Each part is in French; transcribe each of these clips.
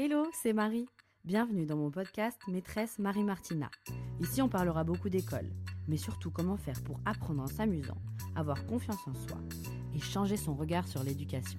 Hello, c'est Marie. Bienvenue dans mon podcast Maîtresse Marie Martina. Ici, on parlera beaucoup d'école, mais surtout comment faire pour apprendre en s'amusant, avoir confiance en soi et changer son regard sur l'éducation.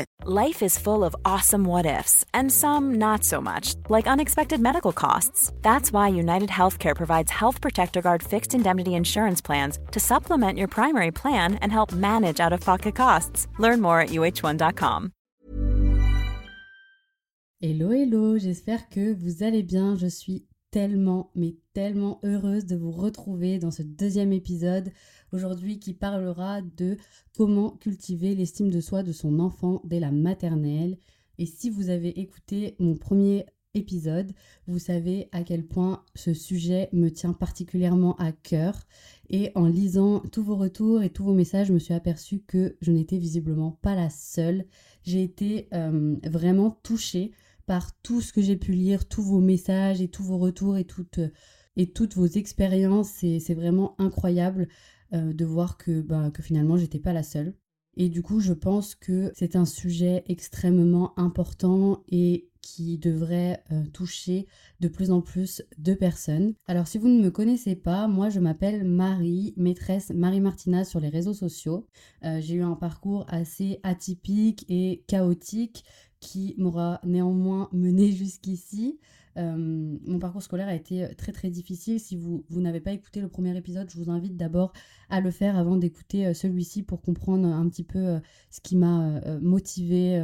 Life is full of awesome what ifs, and some not so much, like unexpected medical costs. That's why United Healthcare provides Health Protector Guard fixed indemnity insurance plans to supplement your primary plan and help manage out of pocket costs. Learn more at uh1.com. Hello, hello, j'espère que vous allez bien. Je suis tellement, mais tellement heureuse de vous retrouver dans ce deuxième épisode aujourd'hui qui parlera de comment cultiver l'estime de soi de son enfant dès la maternelle. Et si vous avez écouté mon premier épisode, vous savez à quel point ce sujet me tient particulièrement à cœur. Et en lisant tous vos retours et tous vos messages, je me suis aperçue que je n'étais visiblement pas la seule. J'ai été euh, vraiment touchée par tout ce que j'ai pu lire, tous vos messages et tous vos retours et toutes, et toutes vos expériences. C'est vraiment incroyable euh, de voir que, bah, que finalement j'étais pas la seule. Et du coup, je pense que c'est un sujet extrêmement important et qui devrait euh, toucher de plus en plus de personnes. Alors si vous ne me connaissez pas, moi je m'appelle Marie, maîtresse Marie Martina sur les réseaux sociaux. Euh, j'ai eu un parcours assez atypique et chaotique qui m'aura néanmoins mené jusqu'ici. Euh, mon parcours scolaire a été très très difficile. Si vous, vous n'avez pas écouté le premier épisode, je vous invite d'abord à le faire avant d'écouter euh, celui-ci pour comprendre un petit peu euh, ce qui m'a motivé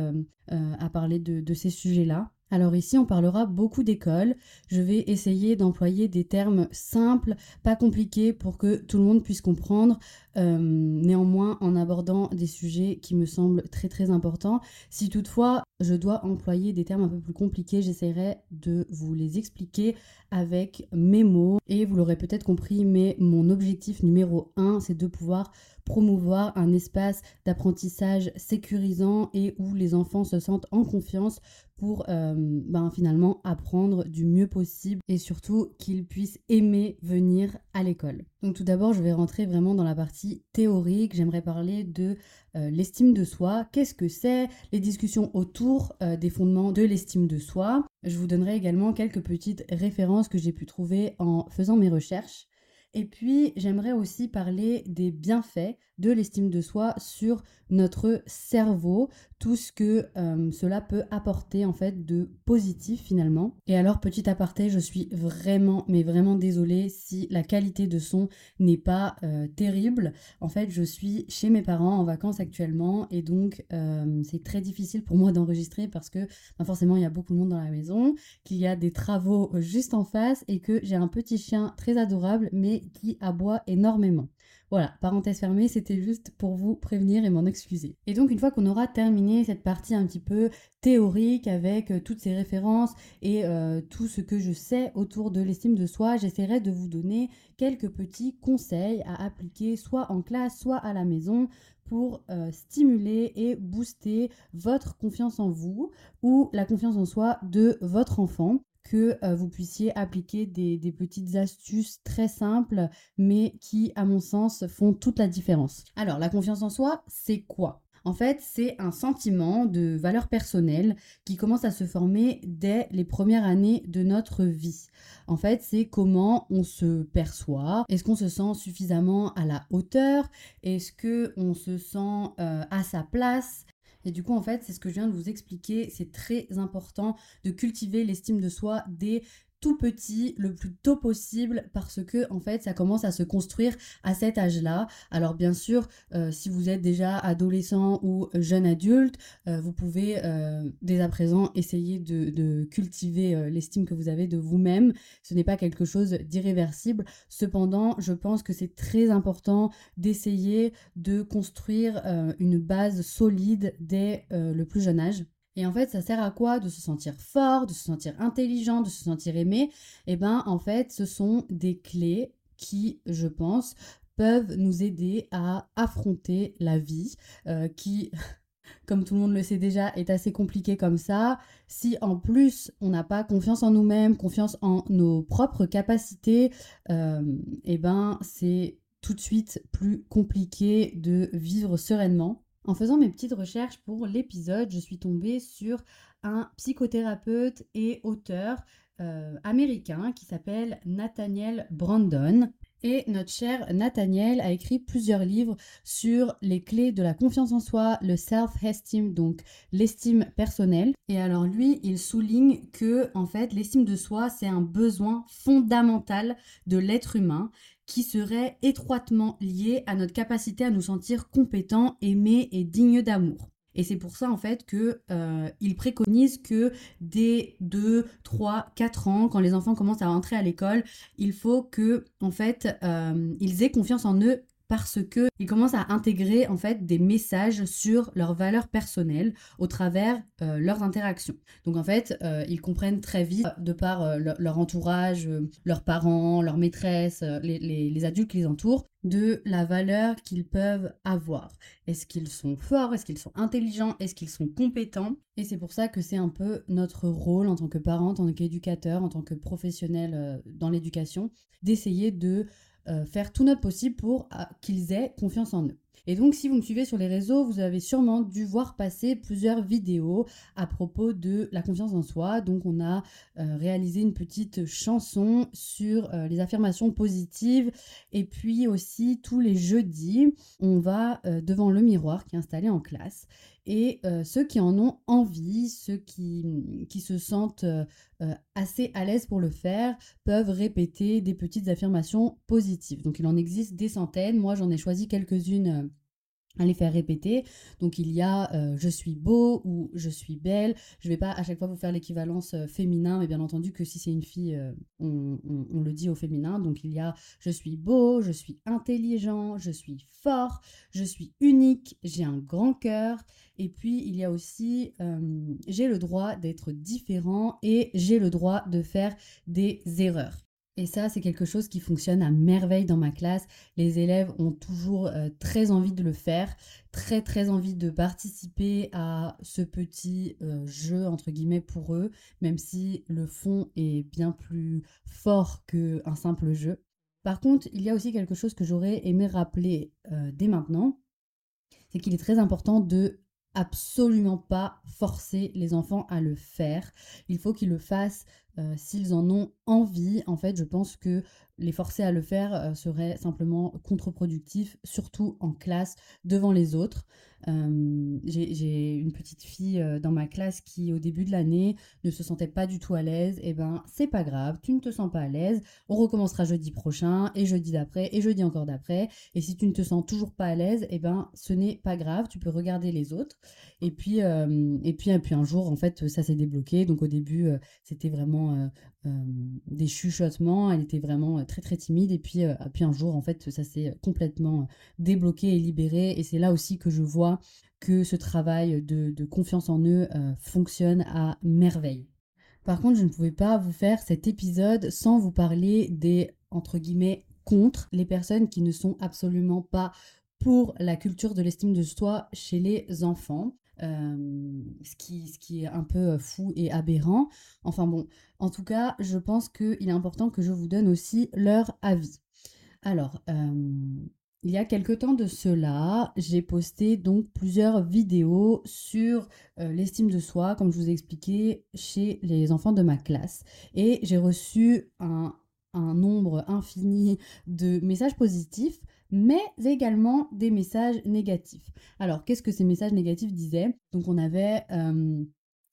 à parler de, ces sujets-là. Alors ici, on parlera beaucoup d'école. Je vais essayer d'employer des termes simples, pas compliqués, pour que tout le monde puisse comprendre. Euh, néanmoins, en abordant des sujets qui me semblent très très importants. Si toutefois je dois employer des termes un peu plus compliqués, j'essaierai de vous les expliquer avec mes mots. Et vous l'aurez peut-être compris, mais mon objectif numéro un, c'est de pouvoir promouvoir un espace d'apprentissage sécurisant et où les enfants se sentent en confiance pour euh, ben, finalement apprendre du mieux possible et surtout qu'ils puissent aimer venir à l'école. Donc tout d'abord, je vais rentrer vraiment dans la partie théorique. J'aimerais parler de euh, l'estime de soi. Qu'est-ce que c'est? Les discussions autour euh, des fondements de l'estime de soi. Je vous donnerai également quelques petites références que j'ai pu trouver en faisant mes recherches. Et puis, j'aimerais aussi parler des bienfaits de l'estime de soi sur notre cerveau, tout ce que euh, cela peut apporter en fait de positif finalement. Et alors petit aparté, je suis vraiment mais vraiment désolée si la qualité de son n'est pas euh, terrible. En fait, je suis chez mes parents en vacances actuellement et donc euh, c'est très difficile pour moi d'enregistrer parce que ben, forcément il y a beaucoup de monde dans la maison, qu'il y a des travaux juste en face et que j'ai un petit chien très adorable mais qui aboie énormément. Voilà, parenthèse fermée, c'était juste pour vous prévenir et m'en excuser. Et donc une fois qu'on aura terminé cette partie un petit peu théorique avec euh, toutes ces références et euh, tout ce que je sais autour de l'estime de soi, j'essaierai de vous donner quelques petits conseils à appliquer soit en classe, soit à la maison pour euh, stimuler et booster votre confiance en vous ou la confiance en soi de votre enfant que euh, vous puissiez appliquer des, petites astuces très simples, mais qui, à mon sens, font toute la différence. Alors, la confiance en soi, c'est quoi? En fait, c'est un sentiment de valeur personnelle qui commence à se former dès les premières années de notre vie. En fait, c'est comment on se perçoit. Est-ce qu'on se sent suffisamment à la hauteur? Est-ce que on se sent euh, à sa place? Et du coup, en fait, c'est ce que je viens de vous expliquer. C'est très important de cultiver l'estime de soi dès tout petit le plus tôt possible parce que en fait ça commence à se construire à cet âge-là. Alors bien sûr, euh, si vous êtes déjà adolescent ou jeune adulte, euh, vous pouvez euh, dès à présent essayer de, de cultiver l'estime que vous avez de vous-même. Ce n'est pas quelque chose d'irréversible. Cependant, je pense que c'est très important d'essayer de construire une base solide dès le plus jeune âge. Et en fait, ça sert à quoi De se sentir fort, de se sentir intelligent, de se sentir aimé? Eh bien, en fait, ce sont des clés qui, je pense, peuvent nous aider à affronter la vie, euh, qui, comme tout le monde le sait déjà, est assez compliquée comme ça. Si en plus on n'a pas confiance en nous-mêmes, confiance en nos propres capacités, euh, eh ben c'est tout de suite plus compliqué de vivre sereinement. En faisant mes petites recherches pour l'épisode, je suis tombée sur un psychothérapeute et auteur euh, américain qui s'appelle Nathaniel Brandon. Et notre cher Nathaniel a écrit plusieurs livres sur les clés de la confiance en soi, le self-esteem, donc l'estime personnelle. Et alors lui, il souligne que en fait, l'estime de soi, c'est un besoin fondamental de l'être humain qui serait étroitement lié à notre capacité à nous sentir compétents, aimés et dignes d'amour. Et c'est pour ça en fait que euh, il préconise que dès 2, 3, 4 ans, quand les enfants commencent à rentrer à l'école, il faut que en fait euh, ils aient confiance en eux parce que ils commencent à intégrer en fait des messages sur leurs valeurs personnelles au travers euh, leurs interactions. Donc en fait, euh, ils comprennent très vite de par euh, leur, entourage, leurs parents, leurs maîtresses, les, les, adultes qui les entourent, de la valeur qu'ils peuvent avoir. Est-ce qu'ils sont forts? Est-ce qu'ils sont intelligents? Est-ce qu'ils sont compétents? Et c'est pour ça que c'est un peu notre rôle en tant que parent, en tant qu'éducateur, en tant que professionnel dans l'éducation, d'essayer de euh, faire tout notre possible pour euh, qu'ils aient confiance en eux. Et donc, si vous me suivez sur les réseaux, vous avez sûrement dû voir passer plusieurs vidéos à propos de la confiance en soi. Donc, on a euh, réalisé une petite chanson sur les affirmations positives. Et puis aussi, tous les jeudis, on va devant le miroir qui est installé en classe et euh, ceux qui en ont envie, ceux qui, qui se sentent euh, euh, assez à l'aise pour le faire, peuvent répéter des petites affirmations positives. Donc il en existe des centaines, moi j'en ai choisi quelques-unes à les faire répéter. Donc il y a euh, je suis beau ou je suis belle. Je vais pas à chaque fois vous faire l'équivalence euh, féminin, mais bien entendu que si c'est une fille, euh, on, on, le dit au féminin. Donc il y a je suis beau, je suis intelligent, je suis fort, je suis unique, j'ai un grand cœur. Et puis il y a aussi j'ai le droit d'être différent et j'ai le droit de faire des erreurs. Et ça, c'est quelque chose qui fonctionne à merveille dans ma classe. Les élèves ont toujours euh, très envie de le faire, très très envie de participer à ce petit euh, jeu, entre guillemets, pour eux, même si le fond est bien plus fort qu'un simple jeu. Par contre, il y a aussi quelque chose que j'aurais aimé rappeler euh, dès maintenant, c'est qu'il est très important de absolument pas forcer les enfants à le faire. Il faut qu'ils le fassent euh, s'ils en ont envie. En fait, je pense que les forcer à le faire euh, serait simplement contre-productif, surtout en classe, devant les autres. Euh, j'ai une petite fille dans ma classe qui, au début de l'année, ne se sentait pas du tout à l'aise. Eh ben, c'est pas grave, tu ne te sens pas à l'aise. On recommencera jeudi prochain, et jeudi d'après, et jeudi encore d'après. Et si tu ne te sens toujours pas à l'aise, eh ben, ce n'est pas grave, tu peux regarder les autres. Et puis, et puis, et puis un jour, en fait, ça s'est débloqué. Donc au début, c'était vraiment des chuchotements. Elle était vraiment très très timide. Et puis, puis un jour, en fait, ça s'est complètement débloqué et libéré. Et c'est là aussi que je vois que ce travail de, de confiance en eux fonctionne à merveille. Par contre, je ne pouvais pas vous faire cet épisode sans vous parler des, entre guillemets, contre les personnes qui ne sont absolument pas pour la culture de l'estime de soi chez les enfants. Ce, qui, ce qui est un peu fou et aberrant. Enfin bon, en tout cas, je pense qu'il est important que je vous donne aussi leur avis. Alors, Il y a quelque temps de cela, j'ai posté donc plusieurs vidéos sur l'estime de soi, comme je vous ai expliqué, chez les enfants de ma classe. Et j'ai reçu un nombre infini de messages positifs, mais également des messages négatifs. Alors, qu'est-ce que ces messages négatifs disaient? Donc, on avait... euh,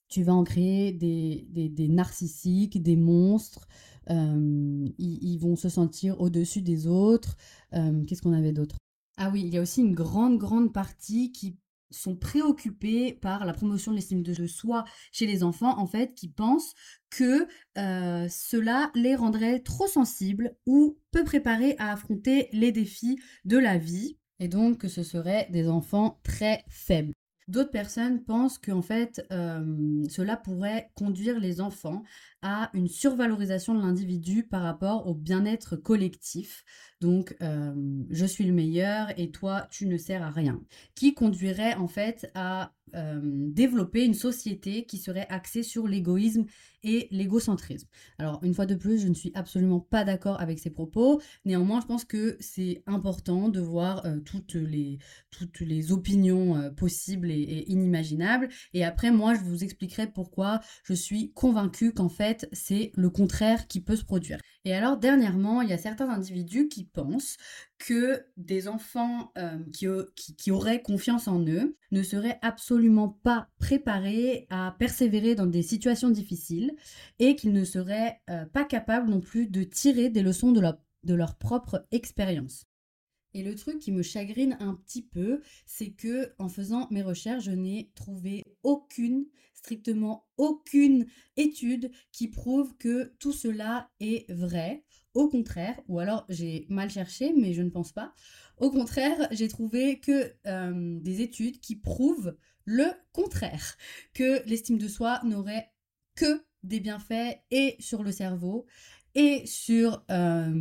tu vas en créer des, des, narcissiques, des monstres, euh, ils, ils vont se sentir au-dessus des autres. Euh, Qu'est-ce qu'on avait d'autre? Ah oui, il y a aussi une grande, grande partie qui sont préoccupés par la promotion de l'estime de soi chez les enfants, en fait, qui pensent que euh, cela les rendrait trop sensibles ou peu préparés à affronter les défis de la vie, et donc que ce seraient des enfants très faibles. D'autres personnes pensent qu'en fait, euh, cela pourrait conduire les enfants à une survalorisation de l'individu par rapport au bien-être collectif. Donc, euh, je suis le meilleur et toi, tu ne sers à rien. Qui conduirait en fait à euh, développer une société qui serait axée sur l'égoïsme et l'égocentrisme? Alors, une fois de plus, je ne suis absolument pas d'accord avec ces propos. Néanmoins, je pense que c'est important de voir euh, toutes, les, toutes les opinions possibles et, et inimaginables. Et après, moi, je vous expliquerai pourquoi je suis convaincue qu'en fait, c'est le contraire qui peut se produire. Et alors, dernièrement, il y a certains individus qui pensent que des enfants euh, qui, qui, qui auraient confiance en eux ne seraient absolument pas préparés à persévérer dans des situations difficiles et qu'ils ne seraient euh, pas capables non plus de tirer des leçons de leur, de leur propre expérience. Et le truc qui me chagrine un petit peu, c'est que en faisant mes recherches, je n'ai trouvé aucune, strictement aucune étude qui prouve que tout cela est vrai. Au contraire, ou alors j'ai mal cherché, mais je ne pense pas. Au contraire, j'ai trouvé que euh, des études qui prouvent le contraire, que l'estime de soi n'aurait que des bienfaits et sur le cerveau et sur euh,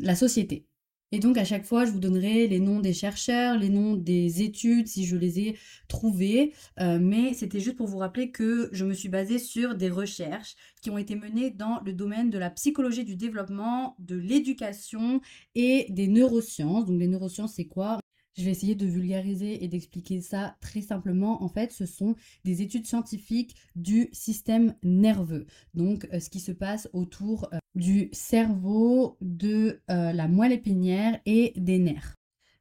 la société. Et donc à chaque fois, je vous donnerai les noms des chercheurs, les noms des études si je les ai trouvées. Euh, mais c'était juste pour vous rappeler que je me suis basée sur des recherches qui ont été menées dans le domaine de la psychologie du développement, de l'éducation et des neurosciences. Donc les neurosciences, c'est quoi? Je vais essayer de vulgariser et d'expliquer ça très simplement. En fait, ce sont des études scientifiques du système nerveux. Donc, euh, ce qui se passe autour euh, du cerveau, de euh, la moelle épinière et des nerfs.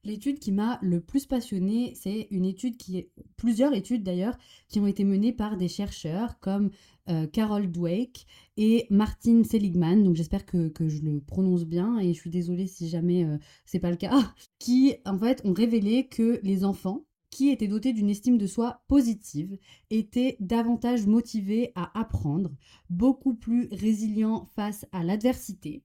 L'étude qui m'a le plus passionnée, c'est une étude qui est, plusieurs études d'ailleurs, qui ont été menées par des chercheurs comme euh, Carol Dweck et Martin Seligman, donc j'espère que, je le prononce bien et je suis désolée si jamais euh, c'est pas le cas, qui en fait ont révélé que les enfants qui étaient dotés d'une estime de soi positive étaient davantage motivés à apprendre, beaucoup plus résilients face à l'adversité,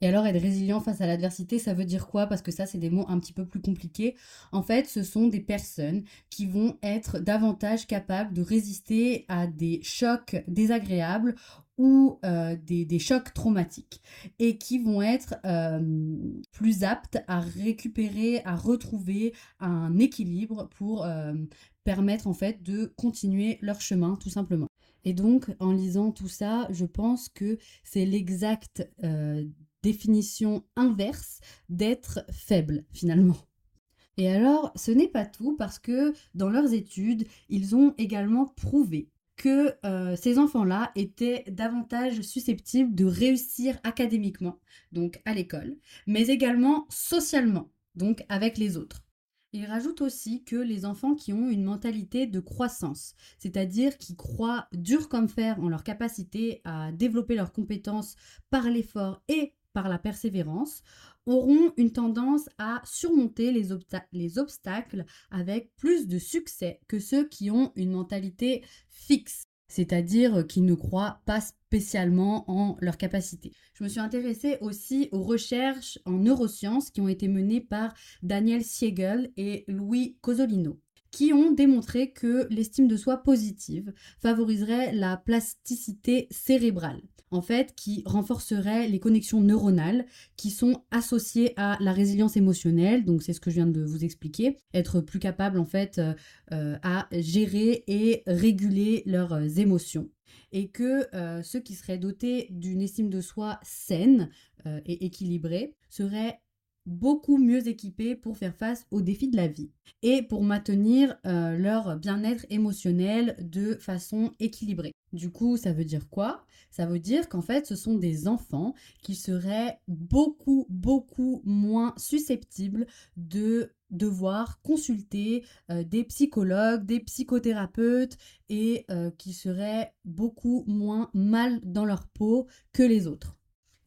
et alors être résilient face à l'adversité, ça veut dire quoi? Parce que ça, c'est des mots un petit peu plus compliqués. En fait, ce sont des personnes qui vont être davantage capables de résister à des chocs désagréables ou euh, des, des, chocs traumatiques et qui vont être euh, plus aptes à récupérer, à retrouver un équilibre pour euh, permettre en fait de continuer leur chemin tout simplement. Et donc en lisant tout ça, je pense que c'est l'exact définition inverse d'être faible finalement. Et alors, ce n'est pas tout parce que dans leurs études, ils ont également prouvé que euh, ces enfants-là étaient davantage susceptibles de réussir académiquement, donc à l'école, mais également socialement, donc avec les autres. Il rajoute aussi que les enfants qui ont une mentalité de croissance, c'est-à-dire qui croient dur comme fer en leur capacité à développer leurs compétences par l'effort et par la persévérance, auront une tendance à surmonter les, obsta les, obstacles avec plus de succès que ceux qui ont une mentalité fixe, c'est-à-dire qui ne croient pas spécialement en leur capacité. Je me suis intéressée aussi aux recherches en neurosciences qui ont été menées par Daniel Siegel et Louis Cosolino qui ont démontré que l'estime de soi positive favoriserait la plasticité cérébrale en fait, qui renforcerait les connexions neuronales qui sont associées à la résilience émotionnelle. Donc, c'est ce que je viens de vous expliquer. Être plus capable, en fait, euh, euh, à gérer et réguler leurs euh, émotions. Et que ceux qui seraient dotés d'une estime de soi saine et équilibrée seraient beaucoup mieux équipés pour faire face aux défis de la vie et pour maintenir euh, leur bien-être émotionnel de façon équilibrée. Du coup, ça veut dire quoi? Ça veut dire qu'en fait, ce sont des enfants qui seraient beaucoup, beaucoup moins susceptibles de devoir consulter euh, des psychologues, des psychothérapeutes et euh, qui seraient beaucoup moins mal dans leur peau que les autres.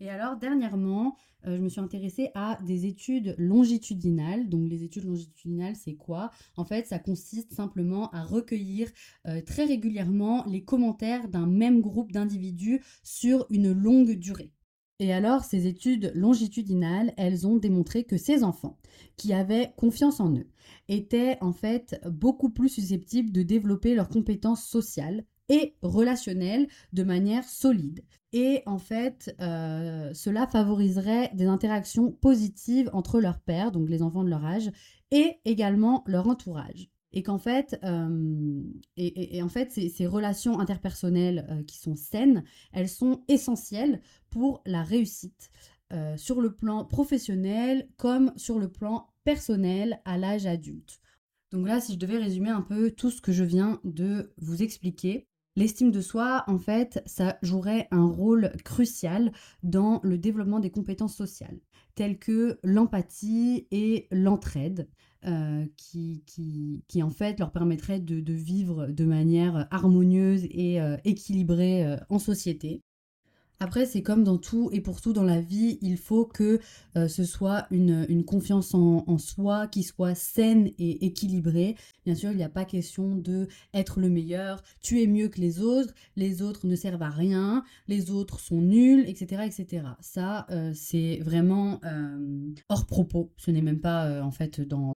Et alors, dernièrement, euh, je me suis intéressée à des études longitudinales. Donc, les études longitudinales, c'est quoi? En fait, ça consiste simplement à recueillir euh, très régulièrement les commentaires d'un même groupe d'individus sur une longue durée. Et alors, ces études longitudinales, elles ont démontré que ces enfants qui avaient confiance en eux étaient en fait beaucoup plus susceptibles de développer leurs compétences sociales et relationnelles de manière solide. Et en fait, euh, cela favoriserait des interactions positives entre leurs pères, donc les enfants de leur âge, et également leur entourage. Et qu'en fait, euh, en fait ces, relations interpersonnelles euh, qui sont saines, elles sont essentielles pour la réussite sur le plan professionnel comme sur le plan personnel à l'âge adulte. Donc là, si je devais résumer un peu tout ce que je viens de vous expliquer, L'estime de soi, en fait, ça jouerait un rôle crucial dans le développement des compétences sociales, telles que l'empathie et l'entraide, euh, qui, en fait leur permettraient de, vivre de manière harmonieuse et euh, équilibrée euh, en société. Après, c'est comme dans tout et pour tout dans la vie, il faut que euh, ce soit une, confiance en, soi qui soit saine et équilibrée. Bien sûr, il n'y a pas question de être le meilleur, tu es mieux que les autres, les autres ne servent à rien, les autres sont nuls, etc. etc. Ça, euh, c'est vraiment euh, hors propos. Ce n'est même pas en fait dans,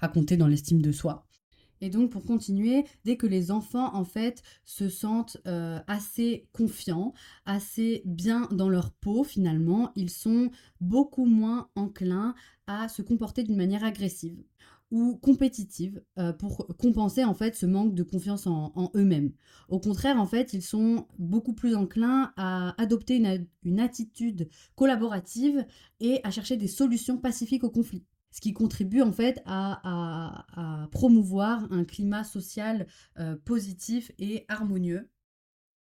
À compter dans l'estime de soi. Et donc pour continuer, dès que les enfants en fait se sentent euh, assez confiants, assez bien dans leur peau finalement, ils sont beaucoup moins enclins à se comporter d'une manière agressive ou compétitive euh, pour compenser en fait ce manque de confiance en, eux-mêmes. Au contraire, en fait, ils sont beaucoup plus enclins à adopter une, attitude collaborative et à chercher des solutions pacifiques au conflit. Ce qui contribue en fait à, promouvoir un climat social euh, positif et harmonieux.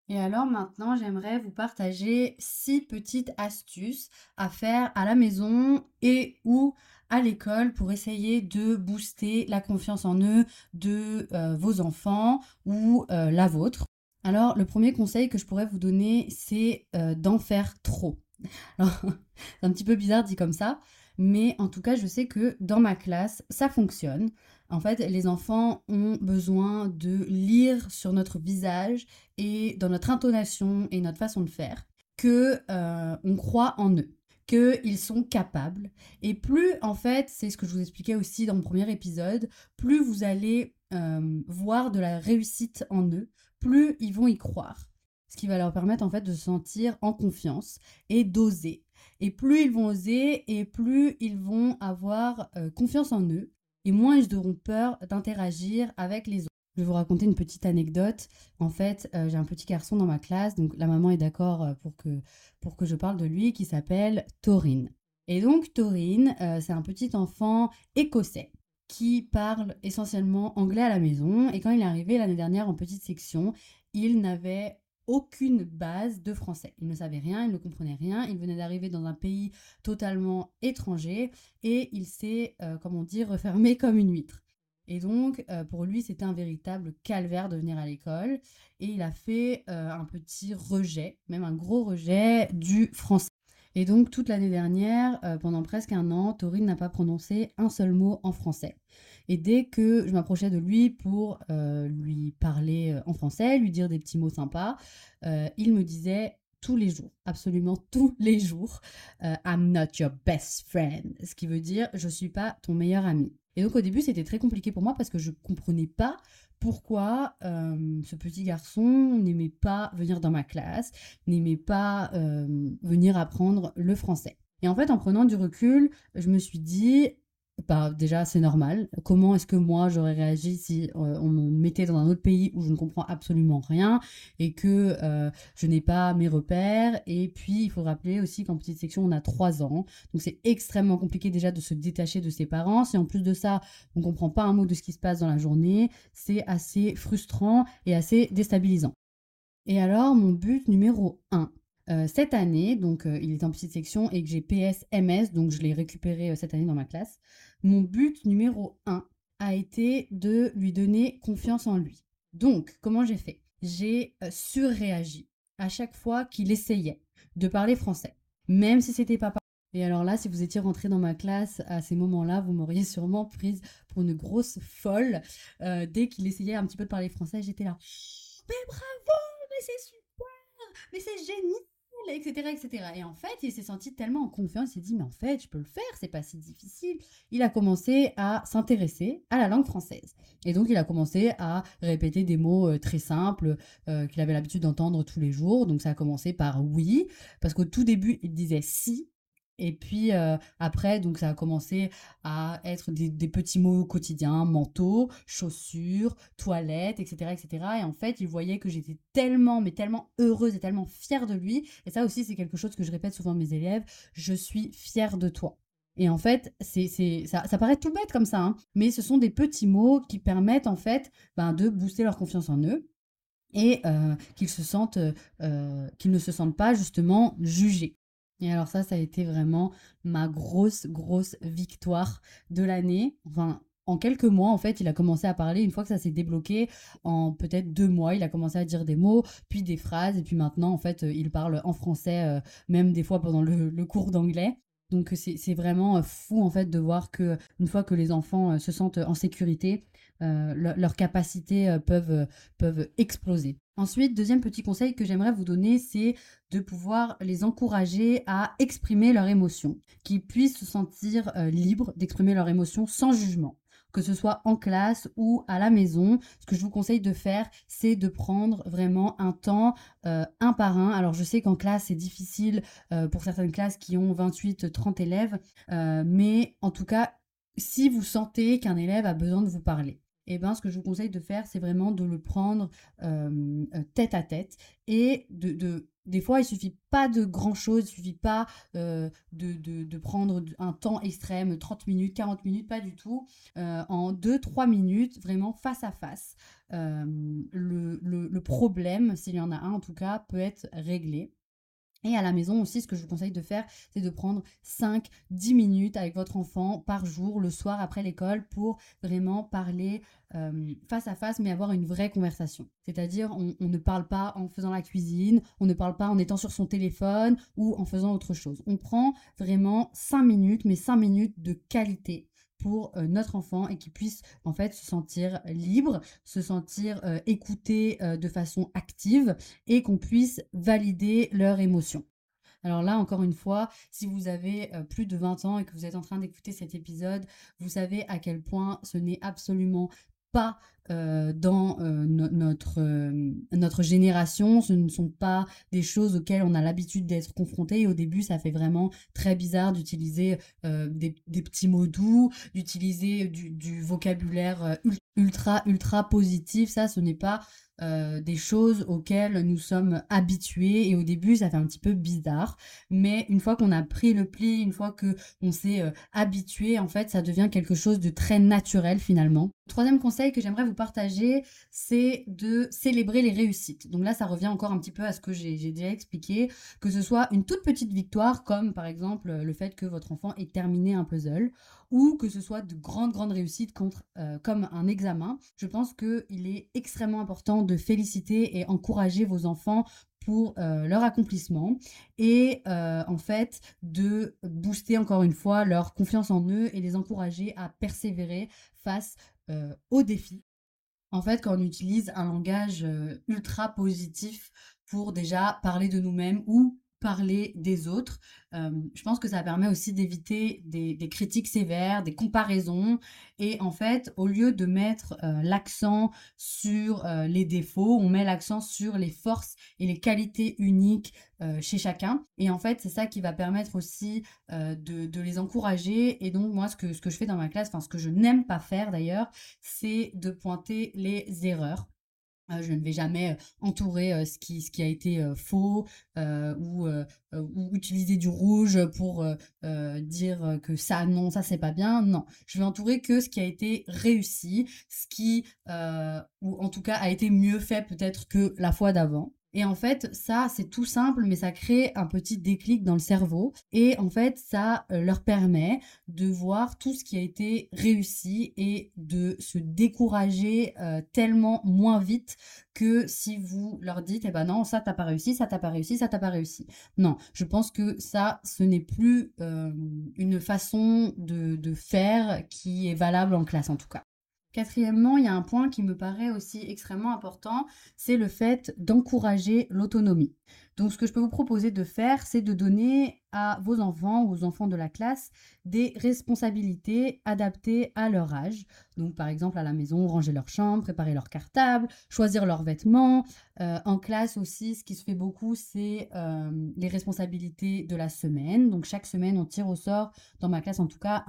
Et alors maintenant, j'aimerais vous partager six petites astuces à faire à la maison et ou à l'école pour essayer de booster la confiance en eux de euh, vos enfants ou euh, la vôtre. Alors, le premier conseil que je pourrais vous donner, c'est euh, d'en faire trop. c'est un petit peu bizarre dit comme ça, mais en tout cas, je sais que dans ma classe, ça fonctionne. En fait, les enfants ont besoin de lire sur notre visage et dans notre intonation et notre façon de faire que on croit en eux qu'ils sont capables. Et plus, en fait, c'est ce que je vous expliquais aussi dans mon premier épisode, plus vous allez voir de la réussite en eux, plus ils vont y croire. Ce qui va leur permettre en fait de se sentir en confiance et d'oser. Et plus ils vont oser et plus ils vont avoir confiance en eux et moins ils auront peur d'interagir avec les autres. Je vais vous raconter une petite anecdote. En fait, euh, j'ai un petit garçon dans ma classe, donc la maman est d'accord euh, pour que, pour que je parle de lui, qui s'appelle Taurine. Et donc, Taurine, euh, c'est un petit enfant écossais qui parle essentiellement anglais à la maison. Et quand il est arrivé l'année dernière en petite section, il n'avait aucune base de français. Il ne savait rien, il ne comprenait rien, il venait d'arriver dans un pays totalement étranger et il s'est, comment dire, refermé comme une huître. Et donc, euh, pour lui, c'était un véritable calvaire de venir à l'école. Et il a fait euh, un petit rejet, même un gros rejet du français. Et donc, toute l'année dernière, euh, pendant presque un an, Taurine n'a pas prononcé un seul mot en français. Et dès que je m'approchais de lui pour lui parler en français, lui dire des petits mots sympas, il me disait tous les jours, absolument tous les jours, I'm not your best friend, ce qui veut dire je suis pas ton meilleur ami. Et donc au début, c'était très compliqué pour moi parce que je comprenais pas pourquoi euh, ce petit garçon n'aimait pas venir dans ma classe, n'aimait pas euh, venir apprendre le français. Et en fait, en prenant du recul, je me suis dit, bah, déjà, c'est normal. Comment est-ce que moi, j'aurais réagi si euh, on me mettait dans un autre pays où je ne comprends absolument rien et que euh, je n'ai pas mes repères? Et puis, il faut rappeler aussi qu'en petite section, on a trois ans. Donc, c'est extrêmement compliqué déjà de se détacher de ses parents. Si en plus de ça, on ne comprend pas un mot de ce qui se passe dans la journée, c'est assez frustrant et assez déstabilisant. Et alors, mon but numéro un, euh, cette année, donc il est en petite section et que j'ai PS MS, donc je l'ai récupéré cette année dans ma classe mon but numéro un a été de lui donner confiance en lui. Donc, comment j'ai fait? J'ai euh, surréagi à chaque fois qu'il essayait de parler français, même si c'était pas et alors là, si vous étiez rentré dans ma classe à ces moments-là, vous m'auriez sûrement prise pour une grosse folle. Euh, dès qu'il essayait un petit peu de parler français, j'étais là. Mais bravo, mais c'est super, mais c'est génial etc., etc. Et en fait, il s'est senti tellement en confiance, il s'est dit, mais en fait, je peux le faire, c'est pas si difficile. Il a commencé à s'intéresser à la langue française. Et donc, il a commencé à répéter des mots euh, très simples euh, qu'il avait l'habitude d'entendre tous les jours. Donc, ça a commencé par oui, parce qu'au tout début, il disait si, et puis euh, après, donc ça a commencé à être des, petits mots quotidiens, manteau, chaussures, toilettes, etc., etc. Et en fait, il voyait que j'étais tellement, mais tellement heureuse et tellement fière de lui. Et ça aussi, c'est quelque chose que je répète souvent à mes élèves. Je suis fière de toi. Et en fait, c'est, ça, ça, paraît tout bête comme ça, hein, mais ce sont des petits mots qui permettent en fait ben, de booster leur confiance en eux et euh, qu'ils se sentent, euh, qu'ils ne se sentent pas justement jugés. Et alors ça, ça a été vraiment ma grosse, grosse victoire de l'année. Enfin, en quelques mois, en fait, il a commencé à parler. Une fois que ça s'est débloqué, en peut-être deux mois, il a commencé à dire des mots, puis des phrases. Et puis maintenant, en fait, il parle en français, euh, même des fois pendant le cours d'anglais. Donc c'est vraiment fou, en fait, de voir que une fois que les enfants se sentent en sécurité, leurs capacités peuvent, peuvent exploser. Ensuite, deuxième petit conseil que j'aimerais vous donner, c'est de pouvoir les encourager à exprimer leurs émotions, qu'ils puissent se sentir libres d'exprimer leurs émotions sans jugement que ce soit en classe ou à la maison. Ce que je vous conseille de faire, c'est de prendre vraiment un temps un par un. Alors je sais qu'en classe, c'est difficile pour certaines classes qui ont 28, 30 élèves, mais en tout cas, si vous sentez qu'un élève a besoin de vous parler, eh ben, ce que je vous conseille de faire, c'est vraiment de le prendre euh, tête à tête et de, des fois, il suffit pas de grand chose, il suffit pas euh, de, prendre un temps extrême, 30 minutes, 40 minutes, pas du tout. Euh, en 2-3 minutes, vraiment face à face, le, le, problème, s'il y en a un en tout cas, peut être réglé. Et à la maison aussi, ce que je vous conseille de faire, c'est de prendre 5-10 minutes avec votre enfant par jour, le soir après l'école, pour vraiment parler euh, face à face, mais avoir une vraie conversation. C'est-à-dire, on, on, ne parle pas en faisant la cuisine, on ne parle pas en étant sur son téléphone ou en faisant autre chose. On prend vraiment 5 minutes, mais 5 minutes de qualité pour euh, notre enfant et qu'il puisse en fait se sentir libre, se sentir euh, écouté euh, de façon active et qu'on puisse valider leurs émotions. Alors là, encore une fois, si vous avez plus de 20 ans et que vous êtes en train d'écouter cet épisode, vous savez à quel point ce n'est absolument pas euh, dans euh, notre, euh, notre génération. Ce ne sont pas des choses auxquelles on a l'habitude d'être confronté. Et au début, ça fait vraiment très bizarre d'utiliser des, des, petits mots doux, d'utiliser du, vocabulaire ultra, ultra positif. Ça, ce n'est pas des choses auxquelles nous sommes habitués et au début ça fait un petit peu bizarre mais une fois qu'on a pris le pli une fois que on s'est habitué en fait ça devient quelque chose de très naturel finalement troisième conseil que j'aimerais vous partager c'est de célébrer les réussites donc là ça revient encore un petit peu à ce que j'ai déjà expliqué que ce soit une toute petite victoire comme par exemple le fait que votre enfant ait terminé un puzzle ou que ce soit de grandes, grandes réussites euh, comme un examen. Je pense qu'il est extrêmement important de féliciter et encourager vos enfants pour euh, leur accomplissement et euh, en fait de booster encore une fois leur confiance en eux et les encourager à persévérer face aux défis. En fait, quand on utilise un langage ultra positif pour déjà parler de nous-mêmes ou parler des autres. je pense que ça permet aussi d'éviter des, critiques sévères, des comparaisons. Et en fait, au lieu de mettre l'accent sur les défauts, on met l'accent sur les forces et les qualités uniques chez chacun. Et en fait, c'est ça qui va permettre aussi de, les encourager. Et donc, moi, ce que, ce que je fais dans ma classe, enfin, ce que je n'aime pas faire d'ailleurs, c'est de pointer les erreurs. Euh, je ne vais jamais euh, entourer euh, ce, qui, ce qui a été faux ou, ou, utiliser du rouge pour dire que ça, non, ça c'est pas bien. Non, je vais entourer que ce qui a été réussi, ce qui, ou en tout cas, a été mieux fait peut-être que la fois d'avant. Et en fait, ça, c'est tout simple, mais ça crée un petit déclic dans le cerveau. Et en fait, ça euh, leur permet de voir tout ce qui a été réussi et de se décourager euh, tellement moins vite que si vous leur dites, eh ben non, ça t'as pas réussi, ça t'as pas réussi, ça t'as pas réussi. Non, je pense que ça, ce n'est plus euh, une façon de faire qui est valable en classe en tout cas. Quatrièmement, il y a un point qui me paraît aussi extrêmement important, c'est le fait d'encourager l'autonomie. Donc ce que je peux vous proposer de faire, c'est de donner vos enfants ou aux enfants de la classe des responsabilités adaptées à leur âge. Donc par exemple à la maison, ranger leur chambre, préparer leur cartable, choisir leurs vêtements. Euh, en classe aussi, ce qui se fait beaucoup, c'est euh, les responsabilités de la semaine. Donc chaque semaine, on tire au sort, dans ma classe en tout cas,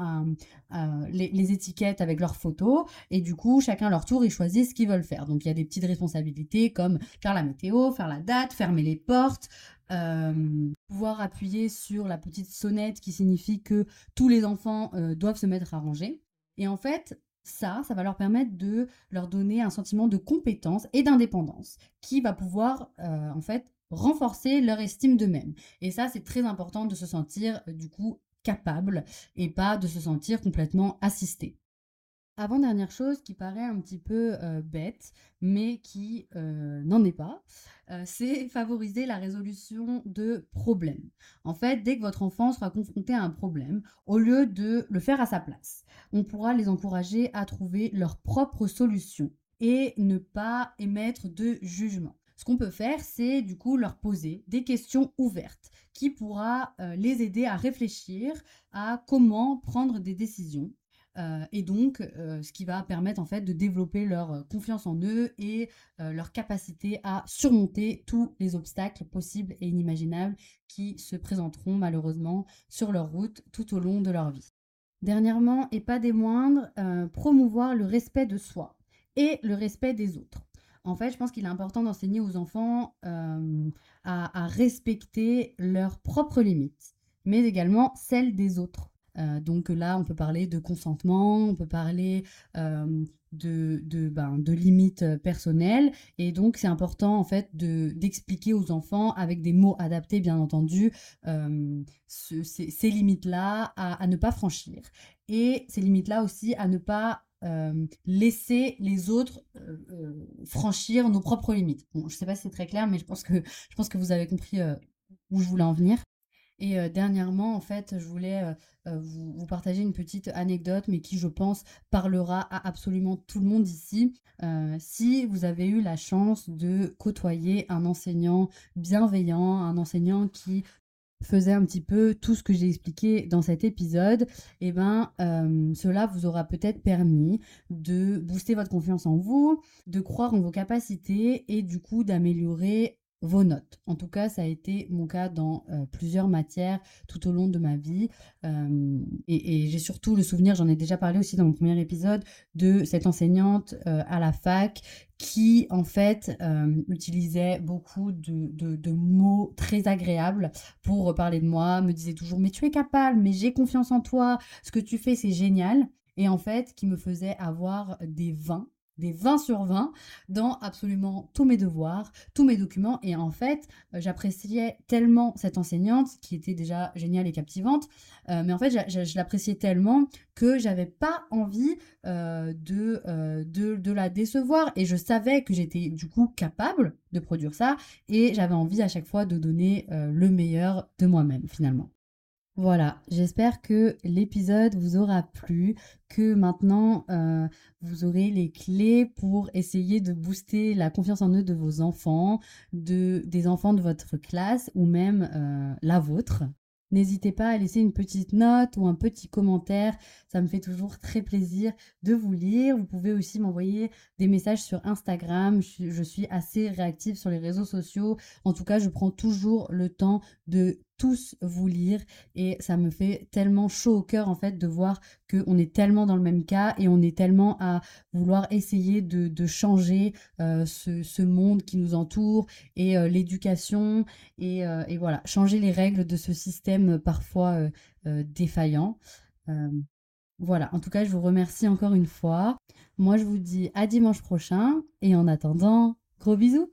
les, les, étiquettes avec leurs photos. Et du coup, chacun leur tour, ils choisissent ce qu'ils veulent faire. Donc il y a des petites responsabilités comme faire la météo, faire la date, fermer les portes, euh, pouvoir appuyer sur la petite sonnette qui signifie que tous les enfants euh, doivent se mettre à ranger. Et en fait, ça, ça va leur permettre de leur donner un sentiment de compétence et d'indépendance qui va pouvoir euh, en fait renforcer leur estime d'eux-mêmes. Et ça, c'est très important de se sentir du coup capable et pas de se sentir complètement assisté. Avant-dernière chose qui paraît un petit peu bête, mais qui n'en est pas, c'est favoriser la résolution de problèmes. En fait, dès que votre enfant sera confronté à un problème, au lieu de le faire à sa place, on pourra les encourager à trouver leur propre solution et ne pas émettre de jugement. Ce qu'on peut faire, c'est du coup leur poser des questions ouvertes qui pourra les aider à réfléchir à comment prendre des décisions euh, et donc, euh, ce qui va permettre en fait de développer leur euh, confiance en eux et leur capacité à surmonter tous les obstacles possibles et inimaginables qui se présenteront malheureusement sur leur route tout au long de leur vie. Dernièrement, et pas des moindres, promouvoir le respect de soi et le respect des autres. En fait, je pense qu'il est important d'enseigner aux enfants à respecter leurs propres limites, mais également celles des autres. Euh, donc là, on peut parler de consentement, on peut parler euh, de, de, ben, limites euh, personnelles. Et donc, c'est important, en fait, d'expliquer aux enfants, avec des mots adaptés, bien entendu, ces, limites-là à, ne pas franchir. Et ces limites-là aussi à ne pas laisser les autres franchir nos propres limites. je ne sais pas si c'est très clair, mais je pense que, je pense que vous avez compris où je voulais en venir. Et dernièrement, en fait, je voulais vous, partager une petite anecdote, mais qui, je pense, parlera à absolument tout le monde ici. si vous avez eu la chance de côtoyer un enseignant bienveillant, un enseignant qui faisait un petit peu tout ce que j'ai expliqué dans cet épisode, et eh ben, euh, cela vous aura peut-être permis de booster votre confiance en vous, de croire en vos capacités et du coup d'améliorer vos notes. En tout cas, ça a été mon cas dans euh, plusieurs matières tout au long de ma vie. Euh, et, j'ai surtout le souvenir, j'en ai déjà parlé aussi dans mon premier épisode, de cette enseignante euh, à la fac qui, en fait, utilisait beaucoup de, de, mots très agréables pour parler de moi, me disait toujours, mais tu es capable, mais j'ai confiance en toi, ce que tu fais, c'est génial. Et en fait, qui me faisait avoir des vins des 20 sur 20 dans absolument tous mes devoirs, tous mes documents. Et en fait, euh, j'appréciais tellement cette enseignante, qui était déjà géniale et captivante, euh, mais en fait, je, l'appréciais tellement que j'avais pas envie euh, de, de, de, la décevoir. Et je savais que j'étais du coup capable de produire ça. Et j'avais envie à chaque fois de donner le meilleur de moi-même, finalement. Voilà, j'espère que l'épisode vous aura plu, que maintenant euh, vous aurez les clés pour essayer de booster la confiance en eux de vos enfants, de, des enfants de votre classe ou même euh, la vôtre. N'hésitez pas à laisser une petite note ou un petit commentaire, ça me fait toujours très plaisir de vous lire. Vous pouvez aussi m'envoyer des messages sur Instagram, je suis assez réactive sur les réseaux sociaux. En tout cas, je prends toujours le temps de tous vous lire et ça me fait tellement chaud au cœur en fait de voir qu'on est tellement dans le même cas et on est tellement à vouloir essayer de, changer euh, ce, monde qui nous entoure et euh, l'éducation et, euh, et, voilà changer les règles de ce système parfois défaillant. voilà, en tout cas je vous remercie encore une fois. Moi je vous dis à dimanche prochain et en attendant, gros bisous